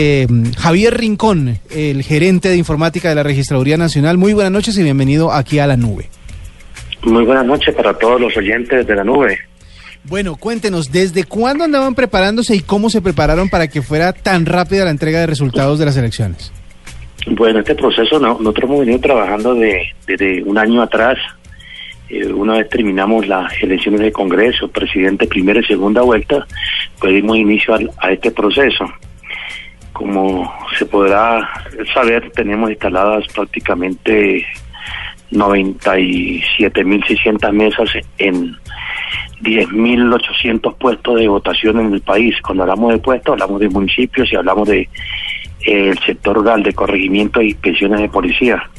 Eh, Javier Rincón, el gerente de informática de la Registraduría Nacional. Muy buenas noches y bienvenido aquí a la nube. Muy buenas noches para todos los oyentes de la nube. Bueno, cuéntenos, ¿desde cuándo andaban preparándose y cómo se prepararon para que fuera tan rápida la entrega de resultados de las elecciones? Bueno, este proceso no, nosotros hemos venido trabajando de, desde un año atrás. Eh, una vez terminamos las elecciones de Congreso, presidente primera y segunda vuelta, pues dimos inicio al, a este proceso. Como se podrá saber, tenemos instaladas prácticamente 97.600 mesas en 10.800 puestos de votación en el país. Cuando hablamos de puestos, hablamos de municipios y hablamos de eh, el sector rural de corregimiento e inspecciones de policía,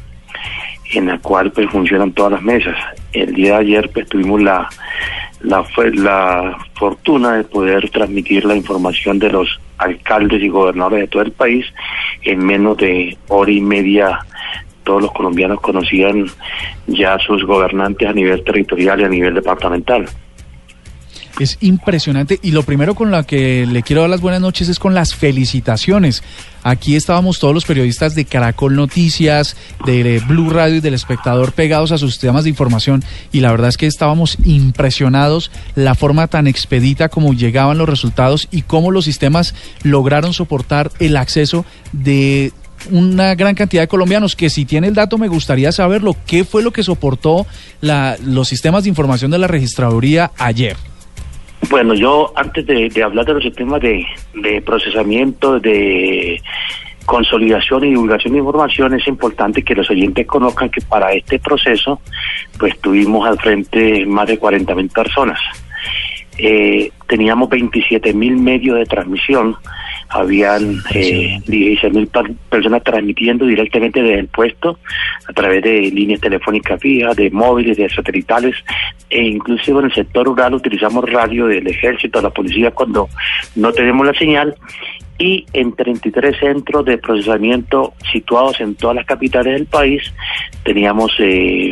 en la cual pues funcionan todas las mesas. El día de ayer pues tuvimos la la, la fortuna de poder transmitir la información de los alcaldes y gobernadores de todo el país en menos de hora y media todos los colombianos conocían ya sus gobernantes a nivel territorial y a nivel departamental. Es impresionante y lo primero con lo que le quiero dar las buenas noches es con las felicitaciones. Aquí estábamos todos los periodistas de Caracol Noticias, de Blue Radio y del Espectador pegados a sus sistemas de información y la verdad es que estábamos impresionados la forma tan expedita como llegaban los resultados y cómo los sistemas lograron soportar el acceso de una gran cantidad de colombianos que si tiene el dato me gustaría saberlo. ¿Qué fue lo que soportó la, los sistemas de información de la registraduría ayer? Bueno, yo antes de, hablar de los sistemas de, procesamiento, de consolidación y divulgación de información, es importante que los oyentes conozcan que para este proceso, pues tuvimos al frente más de 40 mil personas. Eh, teníamos 27 mil medios de transmisión habían eh, 16 mil personas transmitiendo directamente desde el puesto a través de líneas telefónicas fijas, de móviles, de satelitales e inclusive en el sector rural utilizamos radio del ejército, la policía cuando no tenemos la señal y en 33 centros de procesamiento situados en todas las capitales del país teníamos eh,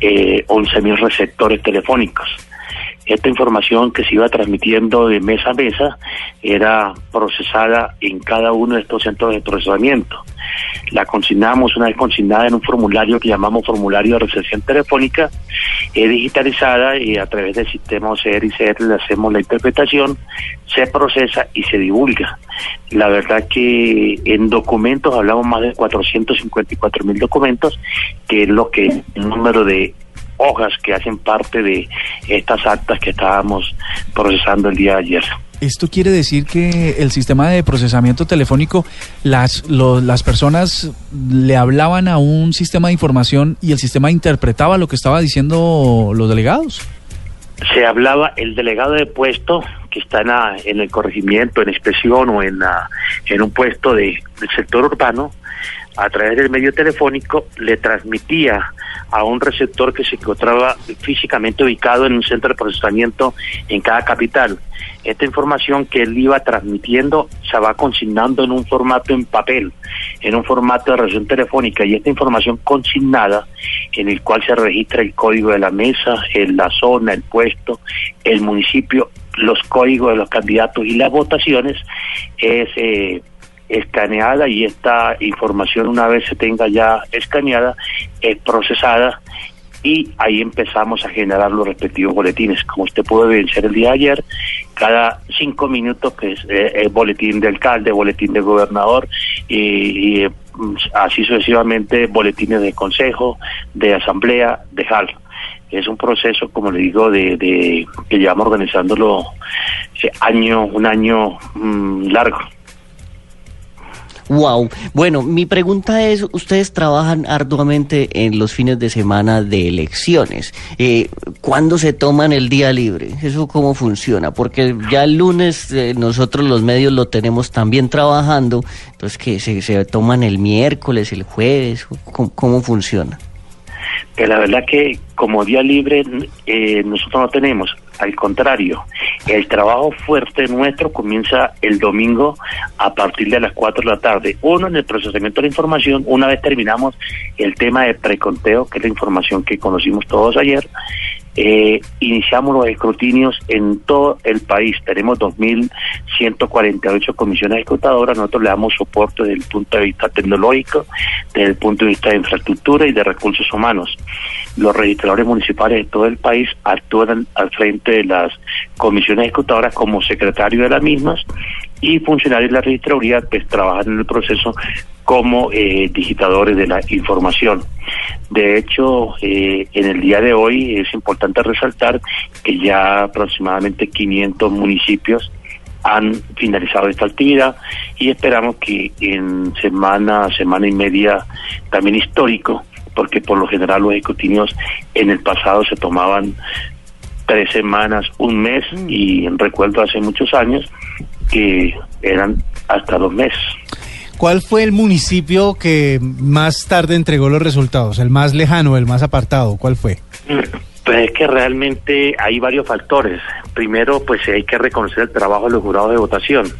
eh, 11 mil receptores telefónicos esta información que se iba transmitiendo de mesa a mesa era procesada en cada uno de estos centros de procesamiento. La consignamos una vez consignada en un formulario que llamamos formulario de recepción telefónica, es digitalizada y a través del sistema OCR y CR le hacemos la interpretación, se procesa y se divulga. La verdad que en documentos hablamos más de 454 mil documentos, que es lo que el número de hojas que hacen parte de estas actas que estábamos procesando el día de ayer. Esto quiere decir que el sistema de procesamiento telefónico, las, las personas le hablaban a un sistema de información y el sistema interpretaba lo que estaba diciendo los delegados. Se hablaba el delegado de puesto que está en, en el corregimiento, en expresión o en, en un puesto de, del sector urbano, a través del medio telefónico le transmitía a un receptor que se encontraba físicamente ubicado en un centro de procesamiento en cada capital. Esta información que él iba transmitiendo se va consignando en un formato en papel, en un formato de recepción telefónica, y esta información consignada, en el cual se registra el código de la mesa, en la zona, el puesto, el municipio, los códigos de los candidatos y las votaciones, es... Eh, escaneada y esta información una vez se tenga ya escaneada es procesada y ahí empezamos a generar los respectivos boletines. Como usted pudo evidenciar el día de ayer, cada cinco minutos que es eh, boletín de alcalde, boletín de gobernador y, mm, así sucesivamente boletines de consejo, de asamblea, de JAL. Es un proceso, como le digo, de, que llevamos organizándolo eh, año, un año mm, largo. Wow. Bueno, mi pregunta es, ustedes trabajan arduamente en los fines de semana de elecciones. Eh, ¿Cuándo se toman el día libre? ¿Eso cómo funciona? Porque ya el lunes eh, nosotros los medios lo tenemos también trabajando, entonces que se, se toman el miércoles, el jueves, cómo funciona? Que la verdad que como día libre eh, nosotros no tenemos, al contrario, el trabajo fuerte nuestro comienza el domingo a partir de las 4 de la tarde. Uno, en el procesamiento de la información, una vez terminamos el tema de preconteo, que es la información que conocimos todos ayer, eh, iniciamos los escrutinios en todo el país. Tenemos 2.148 comisiones escrutadoras. Nosotros le damos soporte desde el punto de vista tecnológico, desde el punto de vista de infraestructura y de recursos humanos. Los registradores municipales de todo el país actúan al frente de las comisiones escrutadoras como secretario de las mismas y funcionarios de la registraduría pues trabajan en el proceso como eh, digitadores de la información. De hecho, eh, en el día de hoy es importante resaltar que ya aproximadamente 500 municipios han finalizado esta actividad y esperamos que en semana, semana y media también histórico, porque por lo general los escrutinios en el pasado se tomaban tres semanas, un mes y recuerdo hace muchos años que eran hasta dos meses. ¿Cuál fue el municipio que más tarde entregó los resultados? ¿El más lejano, el más apartado? ¿Cuál fue? Pues es que realmente hay varios factores. Primero, pues hay que reconocer el trabajo de los jurados de votación.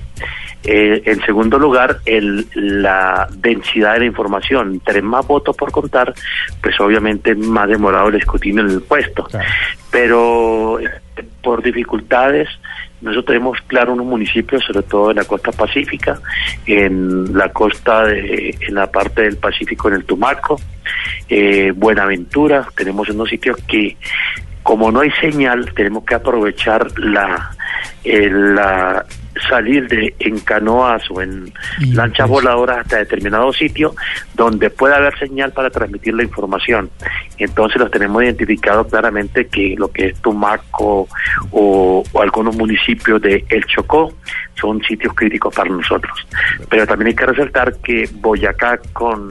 Eh, en segundo lugar, el, la densidad de la información. Entre más votos por contar, pues obviamente más demorado el escrutinio en el puesto. Pero por dificultades, nosotros tenemos claro unos municipios, sobre todo en la costa pacífica, en la costa, de, en la parte del Pacífico, en el Tumaco, eh, Buenaventura, tenemos unos sitios que, como no hay señal, tenemos que aprovechar la, eh, la salir de en canoas o en lanchas voladoras hasta determinado sitio donde pueda haber señal para transmitir la información. Entonces los tenemos identificado claramente que lo que es Tumaco o, o algunos municipios de El Chocó son sitios críticos para nosotros. Pero también hay que resaltar que Boyacá con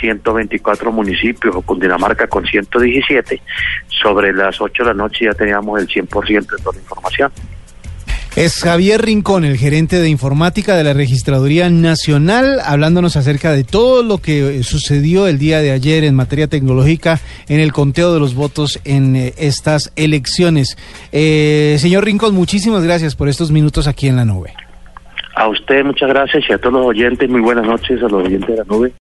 124 municipios o Cundinamarca con 117, sobre las 8 de la noche ya teníamos el 100% de toda la información. Es Javier Rincón, el gerente de informática de la Registraduría Nacional, hablándonos acerca de todo lo que sucedió el día de ayer en materia tecnológica en el conteo de los votos en eh, estas elecciones. Eh, señor Rincón, muchísimas gracias por estos minutos aquí en la nube. A usted muchas gracias y a todos los oyentes, muy buenas noches a los oyentes de la nube.